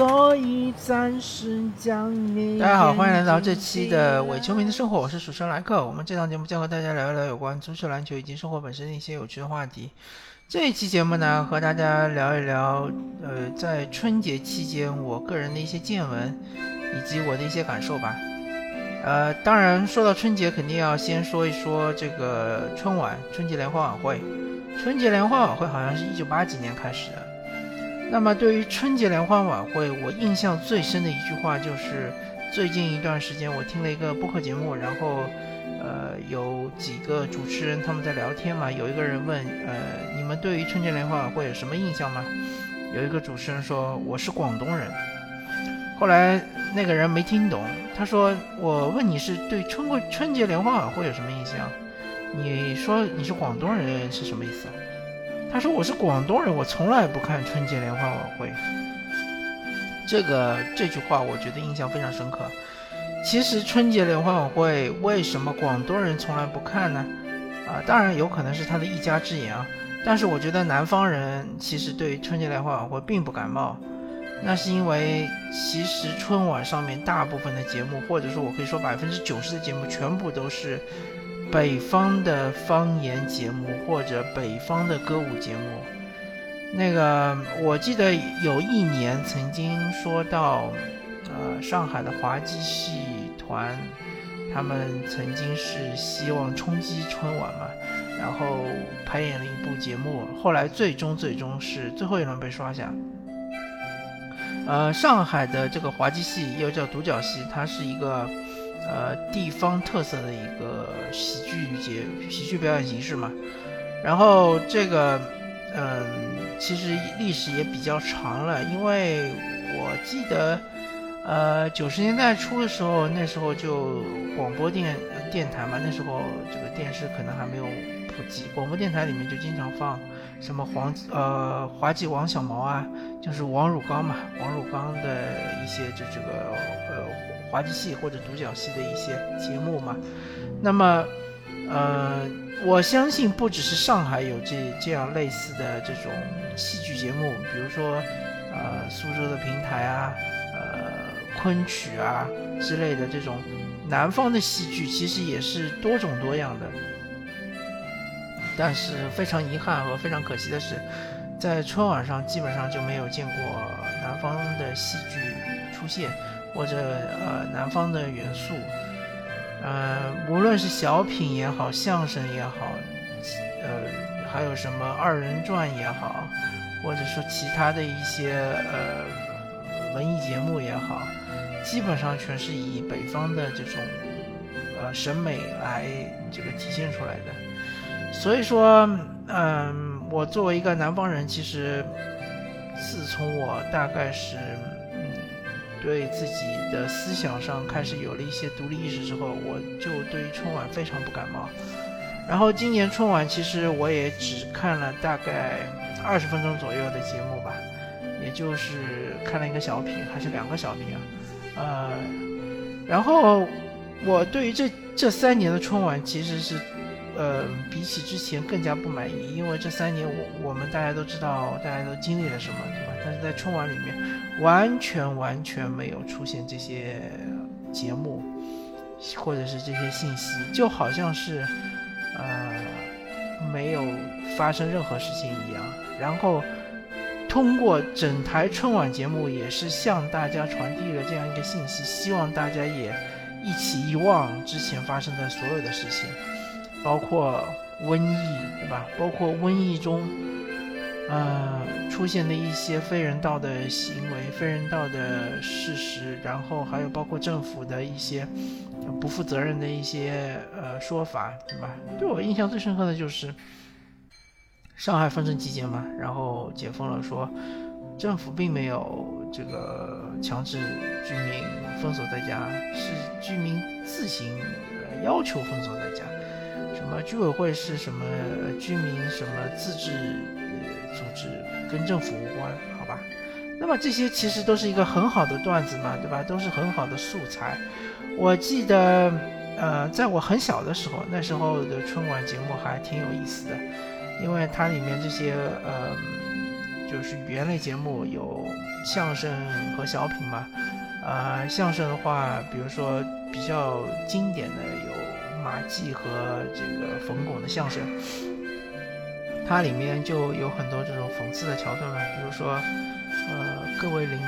所以暂时将你。大家好，欢迎来到这期的伪球迷的生活，我是主持人莱克。我们这档节目将和大家聊一聊有关足球、篮球以及生活本身的一些有趣的话题。这一期节目呢，和大家聊一聊，呃，在春节期间我个人的一些见闻以及我的一些感受吧。呃，当然说到春节，肯定要先说一说这个春晚，春节联欢晚会。春节联欢晚会好像是一九八几年开始的。那么对于春节联欢晚会，我印象最深的一句话就是，最近一段时间我听了一个播客节目，然后，呃，有几个主持人他们在聊天嘛，有一个人问，呃，你们对于春节联欢晚会有什么印象吗？有一个主持人说我是广东人，后来那个人没听懂，他说我问你是对春过春节联欢晚会有什么印象？你说你是广东人是什么意思？他说我是广东人，我从来不看春节联欢晚会。这个这句话我觉得印象非常深刻。其实春节联欢晚会为什么广东人从来不看呢？啊，当然有可能是他的一家之言啊。但是我觉得南方人其实对春节联欢晚会并不感冒。那是因为其实春晚上面大部分的节目，或者说我可以说百分之九十的节目，全部都是。北方的方言节目或者北方的歌舞节目，那个我记得有一年曾经说到，呃，上海的滑稽戏团，他们曾经是希望冲击春晚嘛，然后排演了一部节目，后来最终最终是最后一轮被刷下。呃，上海的这个滑稽戏又叫独角戏，它是一个。呃，地方特色的一个喜剧节、喜剧表演形式嘛。然后这个，嗯，其实历史也比较长了，因为我记得，呃，九十年代初的时候，那时候就广播电电台嘛，那时候这个电视可能还没有普及，广播电台里面就经常放什么黄呃滑稽王小毛啊，就是王汝刚嘛，王汝刚的一些就这个。滑稽戏或者独角戏的一些节目嘛，那么，呃，我相信不只是上海有这这样类似的这种戏剧节目，比如说，呃，苏州的平台啊，呃，昆曲啊之类的这种南方的戏剧，其实也是多种多样的。但是非常遗憾和非常可惜的是，在春晚上基本上就没有见过南方的戏剧出现。或者呃南方的元素，呃无论是小品也好，相声也好，呃还有什么二人转也好，或者说其他的一些呃文艺节目也好，基本上全是以北方的这种呃审美来这个体现出来的。所以说，嗯，我作为一个南方人，其实自从我大概是。对自己的思想上开始有了一些独立意识之后，我就对于春晚非常不感冒。然后今年春晚其实我也只看了大概二十分钟左右的节目吧，也就是看了一个小品，还是两个小品啊。呃，然后我对于这这三年的春晚其实是，呃，比起之前更加不满意，因为这三年我我们大家都知道，大家都经历了什么，对吧？在春晚里面。完全完全没有出现这些节目，或者是这些信息，就好像是，呃，没有发生任何事情一样。然后通过整台春晚节目，也是向大家传递了这样一个信息，希望大家也一起遗忘之前发生的所有的事情，包括瘟疫，对吧？包括瘟疫中。呃，出现的一些非人道的行为、非人道的事实，然后还有包括政府的一些不负责任的一些呃说法，对吧？对我印象最深刻的就是上海封城期间嘛，然后解封了，说政府并没有这个强制居民封锁在家，是居民自行要求封锁在家，什么居委会是什么居民什么自治。组织跟政府无关，好吧？那么这些其实都是一个很好的段子嘛，对吧？都是很好的素材。我记得，呃，在我很小的时候，那时候的春晚节目还挺有意思的，因为它里面这些，呃，就是语言类节目有相声和小品嘛。呃，相声的话，比如说比较经典的有马季和这个冯巩的相声，它里面就有很多这种讽刺的桥段嘛，比如说，呃，各位领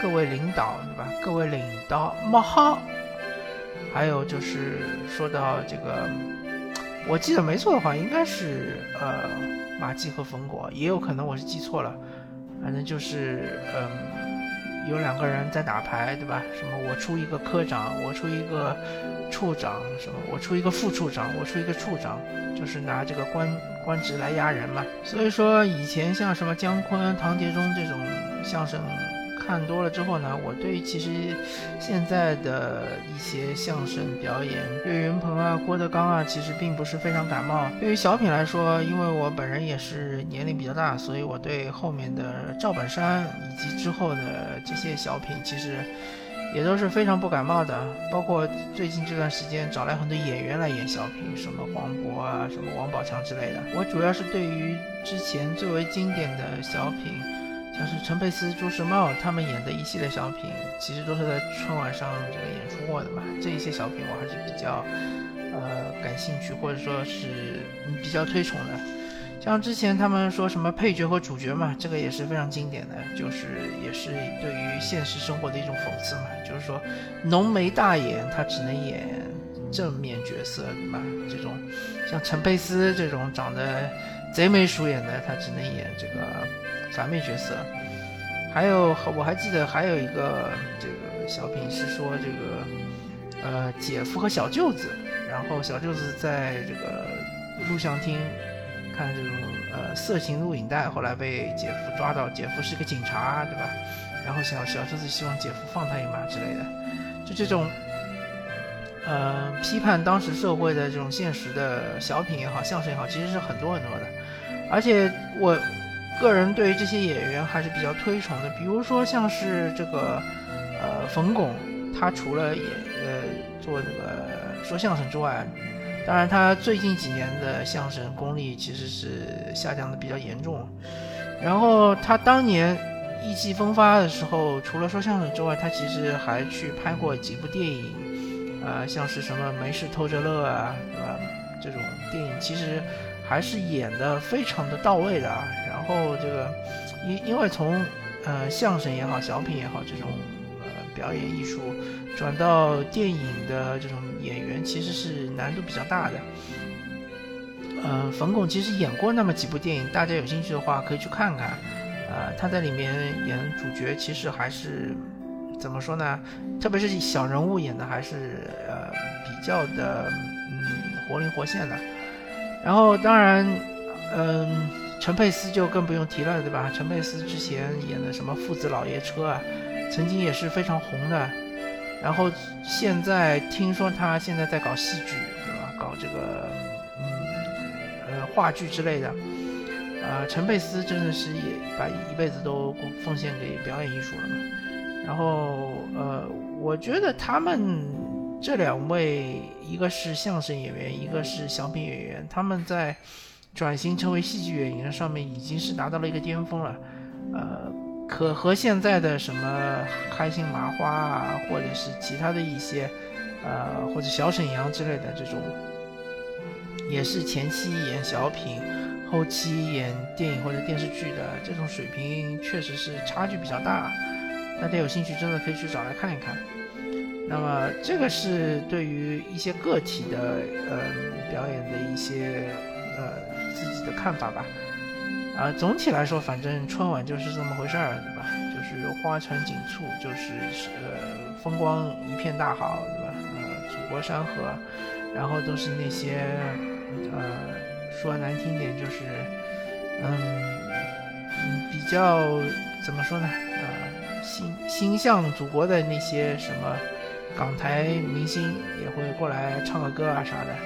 各位领导对吧？各位领导冒号，还有就是说到这个，我记得没错的话，应该是呃马季和冯巩，也有可能我是记错了，反正就是嗯。有两个人在打牌，对吧？什么我出一个科长，我出一个处长，什么我出一个副处长，我出一个处长，就是拿这个官官职来压人嘛。所以说以前像什么姜昆、唐杰忠这种相声。看多了之后呢，我对于其实现在的一些相声表演，对云鹏啊、郭德纲啊，其实并不是非常感冒。对于小品来说，因为我本人也是年龄比较大，所以我对后面的赵本山以及之后的这些小品，其实也都是非常不感冒的。包括最近这段时间找来很多演员来演小品，什么黄渤啊、什么王宝强之类的。我主要是对于之前最为经典的小品。但是陈佩斯、朱时茂他们演的一系列小品，其实都是在春晚上这个演出过的嘛。这一些小品我还是比较，呃，感兴趣或者说是比较推崇的。像之前他们说什么配角和主角嘛，这个也是非常经典的，就是也是对于现实生活的一种讽刺嘛。就是说，浓眉大眼他只能演正面角色，嘛？这种像陈佩斯这种长得贼眉鼠眼的，他只能演这个。反面角色，还有我还记得还有一个这个小品是说这个呃姐夫和小舅子，然后小舅子在这个录像厅看这种呃色情录影带，后来被姐夫抓到，姐夫是个警察，对吧？然后小小舅子希望姐夫放他一马之类的，就这种呃批判当时社会的这种现实的小品也好，相声也好，其实是很多很多的，而且我。个人对于这些演员还是比较推崇的，比如说像是这个，呃，冯巩，他除了演呃做这个说相声之外，当然他最近几年的相声功力其实是下降的比较严重。然后他当年意气风发的时候，除了说相声之外，他其实还去拍过几部电影，啊，像是什么没事偷着乐啊，对吧？这种电影其实还是演的非常的到位的啊。然后这个，因因为从呃相声也好，小品也好，这种呃表演艺术转到电影的这种演员，其实是难度比较大的。呃，冯巩其实演过那么几部电影，大家有兴趣的话可以去看看。呃，他在里面演主角，其实还是怎么说呢？特别是小人物演的，还是呃比较的嗯活灵活现的。然后当然，嗯。陈佩斯就更不用提了，对吧？陈佩斯之前演的什么《父子老爷车》啊，曾经也是非常红的。然后现在听说他现在在搞戏剧，对吧？搞这个嗯呃话剧之类的。啊，陈佩斯真的是也把一辈子都奉献给表演艺术了嘛。然后呃，我觉得他们这两位，一个是相声演员，一个是小品演员，他们在。转型成为戏剧演员上面已经是达到了一个巅峰了，呃，可和现在的什么开心麻花啊，或者是其他的一些，呃，或者小沈阳之类的这种，也是前期演小品，后期演电影或者电视剧的这种水平，确实是差距比较大。大家有兴趣真的可以去找来看一看。那么这个是对于一些个体的呃表演的一些。的看法吧，啊，总体来说，反正春晚就是这么回事儿，对吧？就是花团锦簇，就是呃风光一片大好，对吧？呃，祖国山河，然后都是那些呃说难听点就是，嗯，比较怎么说呢？呃，心心向祖国的那些什么港台明星也会过来唱个歌啊啥的，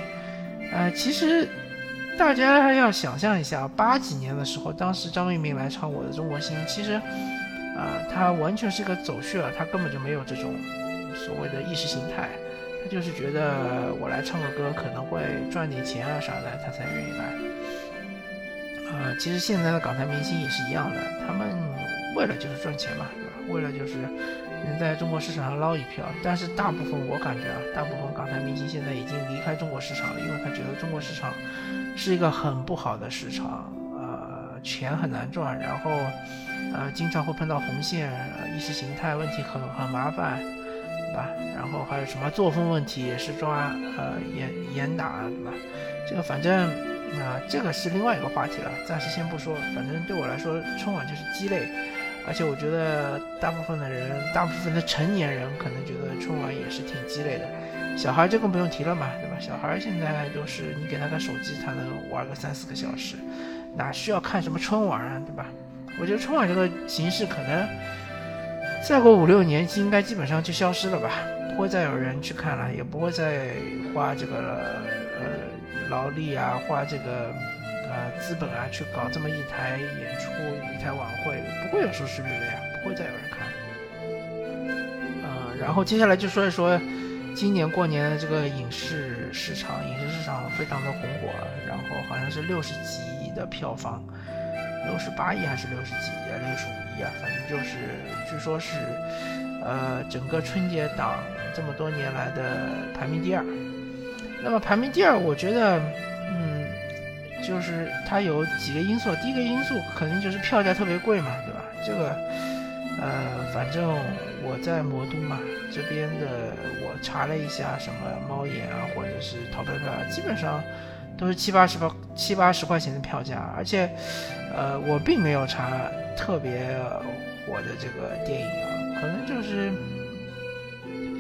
呃，其实。大家要想象一下，八几年的时候，当时张明敏来唱《我的中国心》，其实，啊，他完全是个走穴，他根本就没有这种所谓的意识形态，他就是觉得我来唱个歌可能会赚点钱啊啥的，他才愿意来。啊，其实现在的港台明星也是一样的，他们为了就是赚钱嘛，对吧？为了就是能在中国市场上捞一票。但是大部分我感觉啊，大部分港台明星现在已经离开中国市场了，因为他觉得中国市场是一个很不好的市场，呃，钱很难赚，然后呃经常会碰到红线，意识形态问题很很麻烦，对吧？然后还有什么作风问题也是抓呃严严打，对吧？这个反正。那这个是另外一个话题了，暂时先不说。反正对我来说，春晚就是鸡肋，而且我觉得大部分的人，大部分的成年人可能觉得春晚也是挺鸡肋的。小孩就更不用提了嘛，对吧？小孩现在都是你给他个手机，他能玩个三四个小时，哪需要看什么春晚啊，对吧？我觉得春晚这个形式可能再过五六年应该基本上就消失了吧，不会再有人去看了，也不会再花这个呃。劳力啊，花这个呃资本啊，去搞这么一台演出、一台晚会，不会有收视率的呀，不会再有人看。呃，然后接下来就说一说今年过年的这个影视市场，影视市场非常的红火，然后好像是六十几亿的票房，六十八亿还是六十几亿啊，六十五亿啊，反正就是据说是呃整个春节档这么多年来的排名第二。那么排名第二，我觉得，嗯，就是它有几个因素。第一个因素肯定就是票价特别贵嘛，对吧？这个，呃，反正我在魔都嘛，这边的我查了一下，什么猫眼啊，或者是淘票票啊，基本上都是七八十块七八十块钱的票价。而且，呃，我并没有查特别火的这个电影啊，可能就是。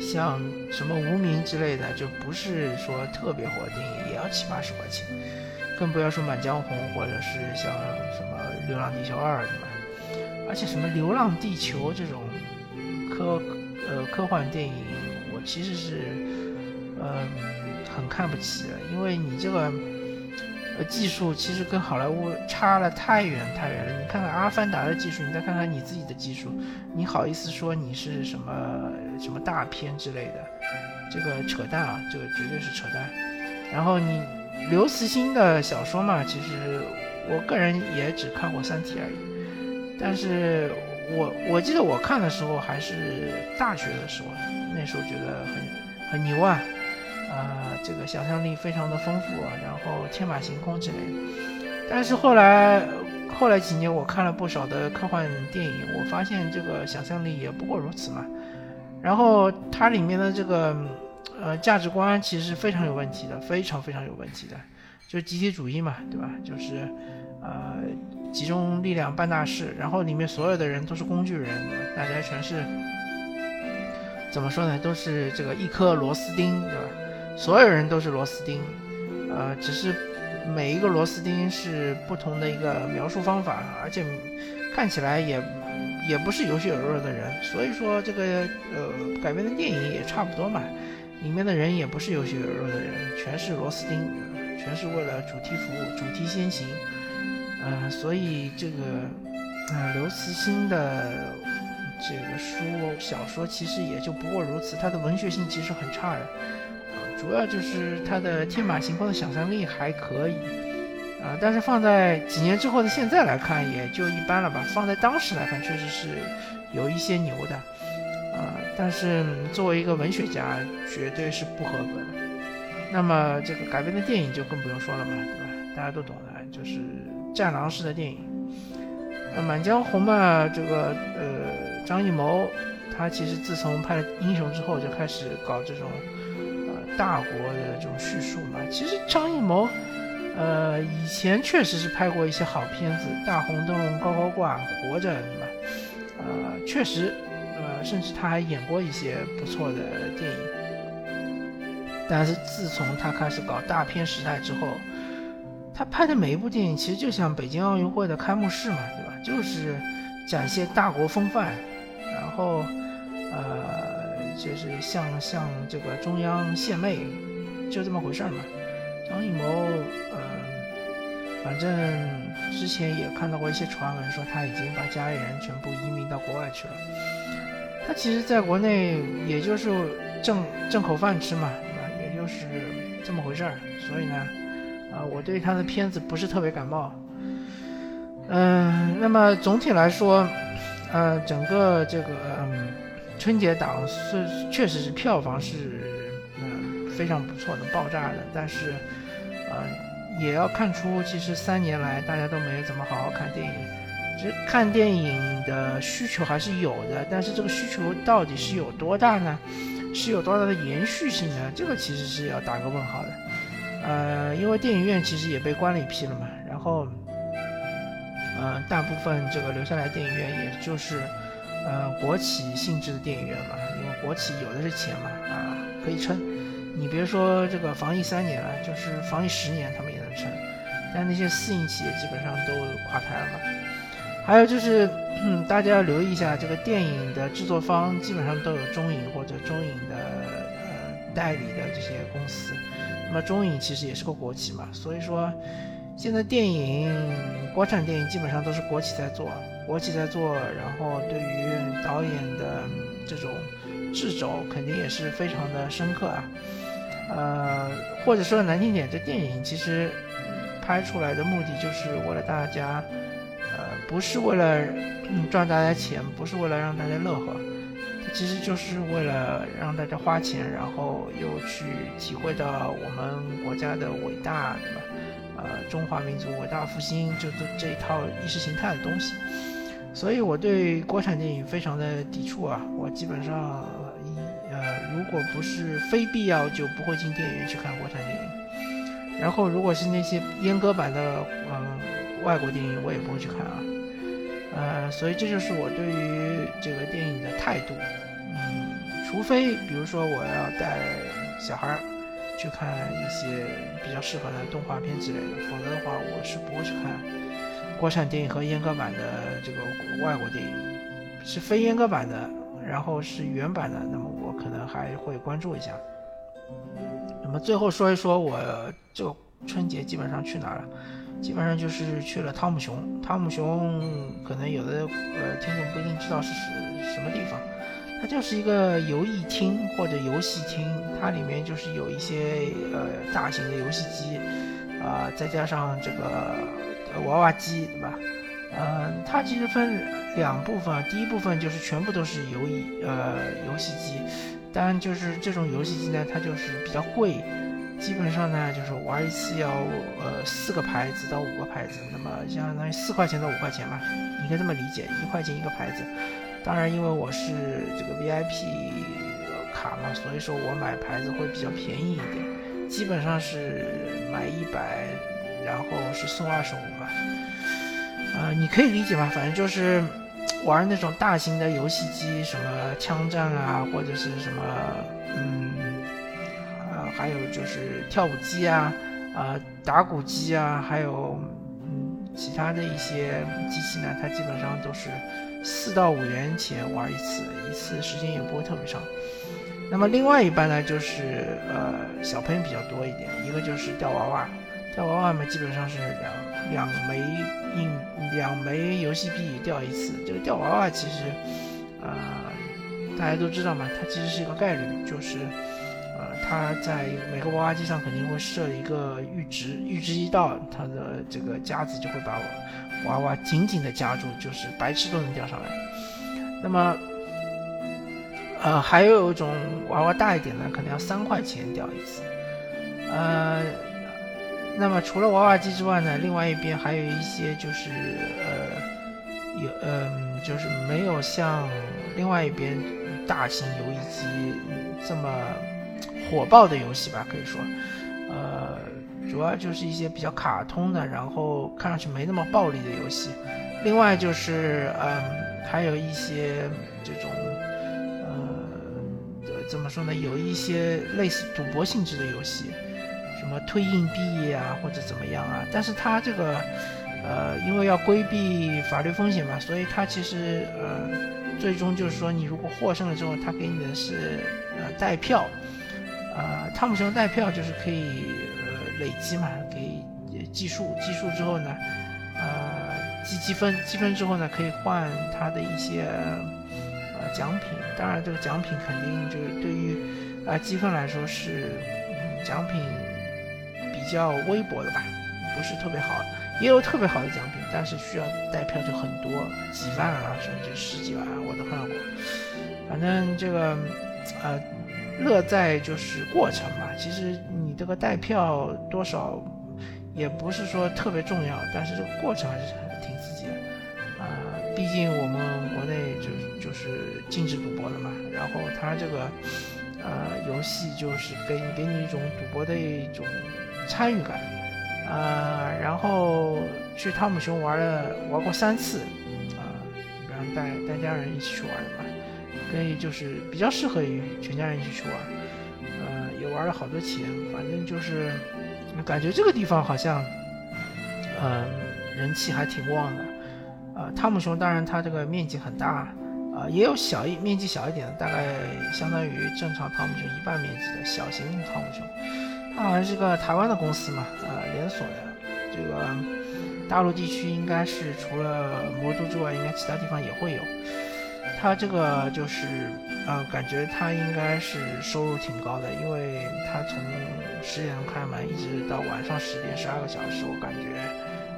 像什么无名之类的，就不是说特别火的电影，也要七八十块钱，更不要说《满江红》或者是像什么《流浪地球二》对吧？而且什么《流浪地球》这种科呃科幻电影，我其实是呃很看不起的，因为你这个。呃，技术其实跟好莱坞差了太远太远了。你看看《阿凡达》的技术，你再看看你自己的技术，你好意思说你是什么什么大片之类的？这个扯淡啊，这个绝对是扯淡。然后你刘慈欣的小说嘛，其实我个人也只看过《三体》而已。但是我我记得我看的时候还是大学的时候，那时候觉得很很牛啊。啊，这个想象力非常的丰富啊，然后天马行空之类的。但是后来，后来几年我看了不少的科幻电影，我发现这个想象力也不过如此嘛。然后它里面的这个呃价值观其实是非常有问题的，非常非常有问题的，就是集体主义嘛，对吧？就是呃集中力量办大事，然后里面所有的人都是工具人，大家全是怎么说呢？都是这个一颗螺丝钉，对吧？所有人都是螺丝钉，呃，只是每一个螺丝钉是不同的一个描述方法，而且看起来也也不是有血有肉的人，所以说这个呃改编的电影也差不多嘛，里面的人也不是有血有肉的人，全是螺丝钉，全是为了主题服务，主题先行，呃，所以这个呃刘慈欣的这个书小说其实也就不过如此，他的文学性其实很差的。主要就是他的天马行空的想象力还可以，啊，但是放在几年之后的现在来看，也就一般了吧。放在当时来看，确实是有一些牛的，啊，但是作为一个文学家，绝对是不合格的。那么这个改编的电影就更不用说了嘛，对吧？大家都懂的，就是战狼式的电影。那《满江红》嘛，这个呃，张艺谋他其实自从拍了《英雄》之后，就开始搞这种呃。大国的这种叙述嘛，其实张艺谋，呃，以前确实是拍过一些好片子，《大红灯笼高高挂》《活着》嘛，呃，确实，甚至他还演过一些不错的电影。但是自从他开始搞大片时代之后，他拍的每一部电影其实就像北京奥运会的开幕式嘛，对吧？就是展现大国风范，然后，呃。就是向向这个中央献媚，就这么回事儿嘛。张艺谋，嗯，反正之前也看到过一些传闻，说他已经把家里人全部移民到国外去了。他其实在国内也就是挣挣口饭吃嘛，对吧？也就是这么回事儿。所以呢，啊，我对他的片子不是特别感冒。嗯，那么总体来说。呃，整个这个春节档是确实是票房是嗯非常不错的，爆炸的，但是呃也要看出，其实三年来大家都没怎么好好看电影，其实看电影的需求还是有的，但是这个需求到底是有多大呢？是有多大的延续性呢？这个其实是要打个问号的。呃，因为电影院其实也被关了一批了嘛，然后，呃，大部分这个留下来电影院也就是，呃，国企性质的电影院嘛，因为国企有的是钱嘛，啊，可以撑。你别说这个防疫三年了，就是防疫十年他们也能撑。但那些私营企业基本上都垮台了嘛。还有就是，大家要留意一下，这个电影的制作方基本上都有中影或者中影的呃代理的这些公司。那么中影其实也是个国企嘛，所以说现在电影国产电影基本上都是国企在做，国企在做，然后对于导演的这种制肘肯定也是非常的深刻啊。呃，或者说难听点，这电影其实拍出来的目的就是为了大家。不是为了嗯赚大家钱，不是为了让大家乐呵，它其实就是为了让大家花钱，然后又去体会到我们国家的伟大，对吧？呃，中华民族伟大复兴，就这这一套意识形态的东西。所以我对国产电影非常的抵触啊！我基本上一呃，如果不是非必要，就不会进电影院去看国产电影。然后，如果是那些阉割版的，嗯，外国电影，我也不会去看啊。呃，所以这就是我对于这个电影的态度。嗯，除非比如说我要带小孩去看一些比较适合的动画片之类的，否则的话，我是不会去看国产电影和阉割版的这个外国电影。是非阉割版的，然后是原版的，那么我可能还会关注一下。那么最后说一说我这个春节基本上去哪了？基本上就是去了汤姆熊，汤姆熊可能有的呃听众不一定知道是什什么地方，它就是一个游艺厅或者游戏厅，它里面就是有一些呃大型的游戏机，啊再加上这个娃娃机，对吧？嗯，它其实分两部分，第一部分就是全部都是游艺呃游戏机，当然就是这种游戏机呢，它就是比较贵。基本上呢，就是玩一次要呃四个牌子到五个牌子，那么相当于四块钱到五块钱嘛，你可以这么理解，一块钱一个牌子。当然，因为我是这个 VIP 卡嘛，所以说我买牌子会比较便宜一点，基本上是买一百，然后是送二十五吧。呃，你可以理解嘛，反正就是玩那种大型的游戏机，什么枪战啊，或者是什么嗯。还有就是跳舞机啊，啊打鼓机啊，还有嗯其他的一些机器呢，它基本上都是四到五元钱玩一次，一次时间也不会特别长。那么另外一半呢，就是呃小朋友比较多一点，一个就是吊娃娃，吊娃娃嘛基本上是两两枚硬两枚游戏币掉一次。这个吊娃娃其实啊大家都知道嘛，它其实是一个概率，就是。它在每个娃娃机上肯定会设一个阈值，阈值一到，它的这个夹子就会把娃娃紧紧的夹住，就是白痴都能掉上来。那么，呃，还有一种娃娃大一点的，可能要三块钱掉一次。呃，那么除了娃娃机之外呢，另外一边还有一些就是呃，有嗯，就是没有像另外一边大型游戏机这么。火爆的游戏吧，可以说，呃，主要就是一些比较卡通的，然后看上去没那么暴力的游戏。另外就是，嗯，还有一些这种，呃，怎么说呢？有一些类似赌博性质的游戏，什么推硬币啊，或者怎么样啊。但是它这个，呃，因为要规避法律风险嘛，所以它其实，呃，最终就是说，你如果获胜了之后，他给你的是呃代票。呃，汤姆熊代票就是可以呃累积嘛，给计数，计数之后呢，呃积积分，积分之后呢可以换它的一些呃奖品。当然，这个奖品肯定就是对于啊积分来说是奖品比较微薄的吧。不是特别好，也有特别好的奖品，但是需要带票就很多，几万啊，甚至十几万，我都看过。反正这个，呃，乐在就是过程嘛。其实你这个带票多少，也不是说特别重要，但是这个过程还是挺刺激的。啊，毕竟我们国内就就是禁止赌博的嘛，然后它这个。呃，游戏就是给给你一种赌博的一种参与感，啊，然后去汤姆熊玩了玩过三次，啊，然后带带家人一起去玩的嘛，可以就是比较适合于全家人一起去玩，呃，也玩了好多钱，反正就是感觉这个地方好像，嗯，人气还挺旺的，啊，汤姆熊当然它这个面积很大。啊，也有小一面积小一点的，大概相当于正常汤姆熊一半面积的小型汤姆熊。它好像是个台湾的公司嘛，呃，连锁的。这个大陆地区应该是除了魔都之外，应该其他地方也会有。他这个就是，呃，感觉他应该是收入挺高的，因为他从十点钟开门，一直到晚上十点，十二个小时，我感觉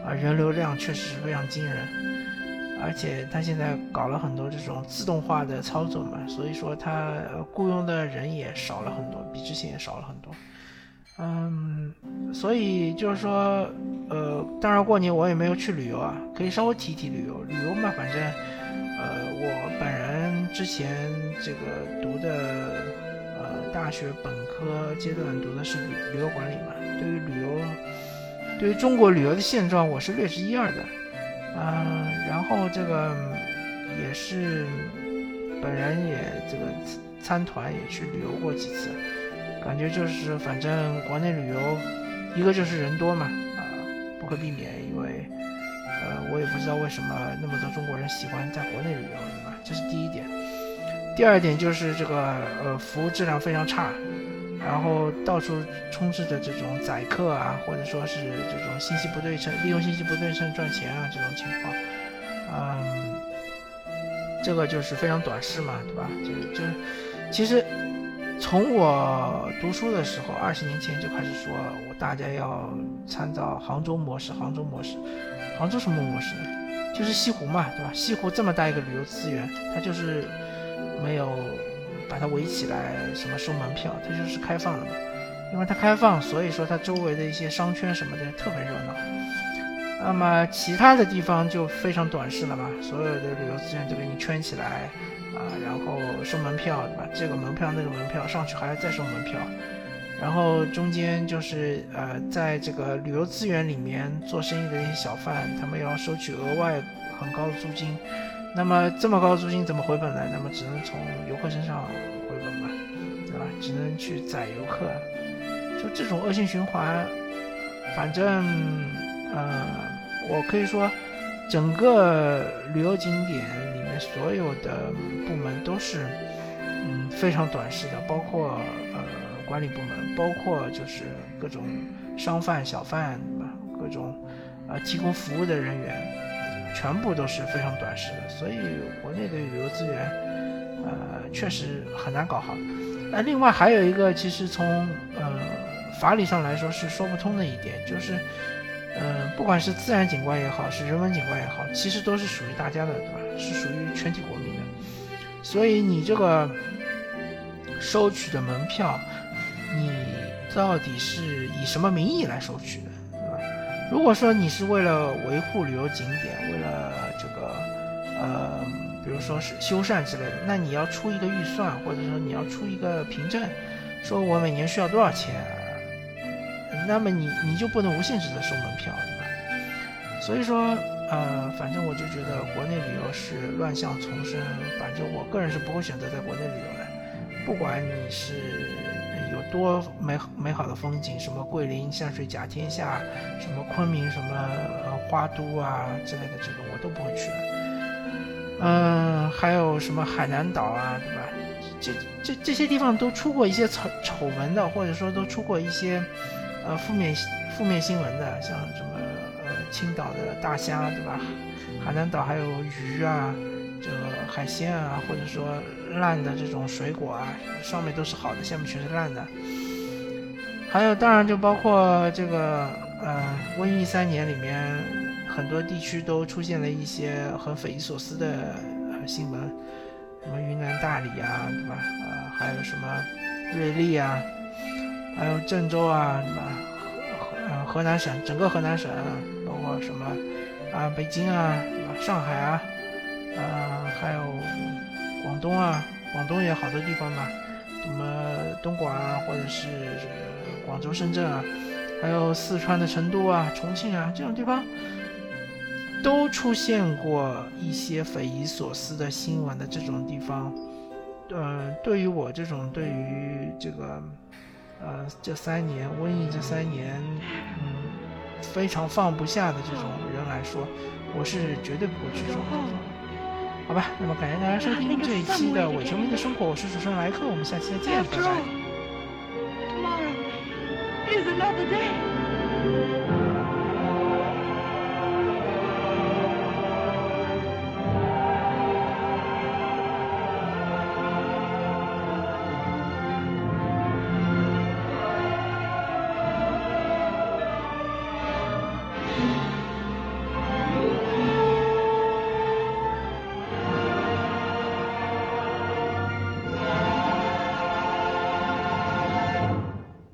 啊，人流量确实是非常惊人。而且他现在搞了很多这种自动化的操作嘛，所以说他雇佣的人也少了很多，比之前也少了很多。嗯，所以就是说，呃，当然过年我也没有去旅游啊，可以稍微提一提旅游。旅游嘛，反正，呃，我本人之前这个读的，呃，大学本科阶段读的是旅旅游管理嘛，对于旅游，对于中国旅游的现状，我是略知一二的。嗯，然后这个也是本人也这个参团也去旅游过几次，感觉就是反正国内旅游，一个就是人多嘛，啊，不可避免，因为呃我也不知道为什么那么多中国人喜欢在国内旅游，对吧？这是第一点。第二点就是这个呃服务质量非常差。然后到处充斥着这种宰客啊，或者说是这种信息不对称，利用信息不对称赚钱啊这种情况，嗯，这个就是非常短视嘛，对吧？就就其实从我读书的时候，二十年前就开始说，我大家要参照杭州模式，杭州模式，杭州什么模式？就是西湖嘛，对吧？西湖这么大一个旅游资源，它就是没有。把它围起来，什么收门票，它就是开放的嘛。因为它开放，所以说它周围的一些商圈什么的特别热闹。那么其他的地方就非常短视了嘛，所有的旅游资源都给你圈起来啊，然后收门票，对吧？这个门票那个门票上去还要再收门票，然后中间就是呃，在这个旅游资源里面做生意的一些小贩，他们要收取额外很高的租金。那么这么高的租金怎么回本呢？那么只能从游客身上回本嘛，对吧？只能去宰游客，就这种恶性循环。反正，呃，我可以说，整个旅游景点所有的部门都是，嗯，非常短视的，包括呃管理部门，包括就是各种商贩、小贩，各种啊提供服务的人员。全部都是非常短视的，所以国内的旅游资源，呃，确实很难搞好。那另外还有一个，其实从呃法理上来说是说不通的一点，就是，嗯，不管是自然景观也好，是人文景观也好，其实都是属于大家的，对吧？是属于全体国民的。所以你这个收取的门票，你到底是以什么名义来收取的？对吧如果说你是为了维护旅游景点，为了这个，呃，比如说是修缮之类的，那你要出一个预算，或者说你要出一个凭证，说我每年需要多少钱，那么你你就不能无限制的收门票，对吧？所以说，呃，反正我就觉得国内旅游是乱象丛生，反正我个人是不会选择在国内旅游的，不管你是。有多美美好的风景，什么桂林山水甲天下，什么昆明什么呃花都啊之类的，这个我都不会去的。嗯，还有什么海南岛啊，对吧？这这这些地方都出过一些丑丑闻的，或者说都出过一些呃负面负面新闻的，像什么青岛的大虾，对吧？海南岛还有鱼啊。这个海鲜啊，或者说烂的这种水果啊，上面都是好的，下面全是烂的。还有，当然就包括这个呃，瘟疫三年里面，很多地区都出现了一些很匪夷所思的新闻，什么云南大理啊，对吧？呃，还有什么瑞丽啊，还有郑州啊，什么？河呃河南省整个河南省，括什么啊北京啊，上海啊，啊还有广东啊，广东也好多地方嘛，什么东莞啊，或者是广州、深圳啊。还有四川的成都啊、重庆啊这种地方，都出现过一些匪夷所思的新闻的这种地方，呃，对于我这种对于这个，呃，这三年瘟疫这三年，嗯，非常放不下的这种人来说，我是绝对不会去这种地方。好吧，那么感谢大家收听这一期的伪球迷的生活，我是主持人莱克，我们下期再见，拜拜。is another day.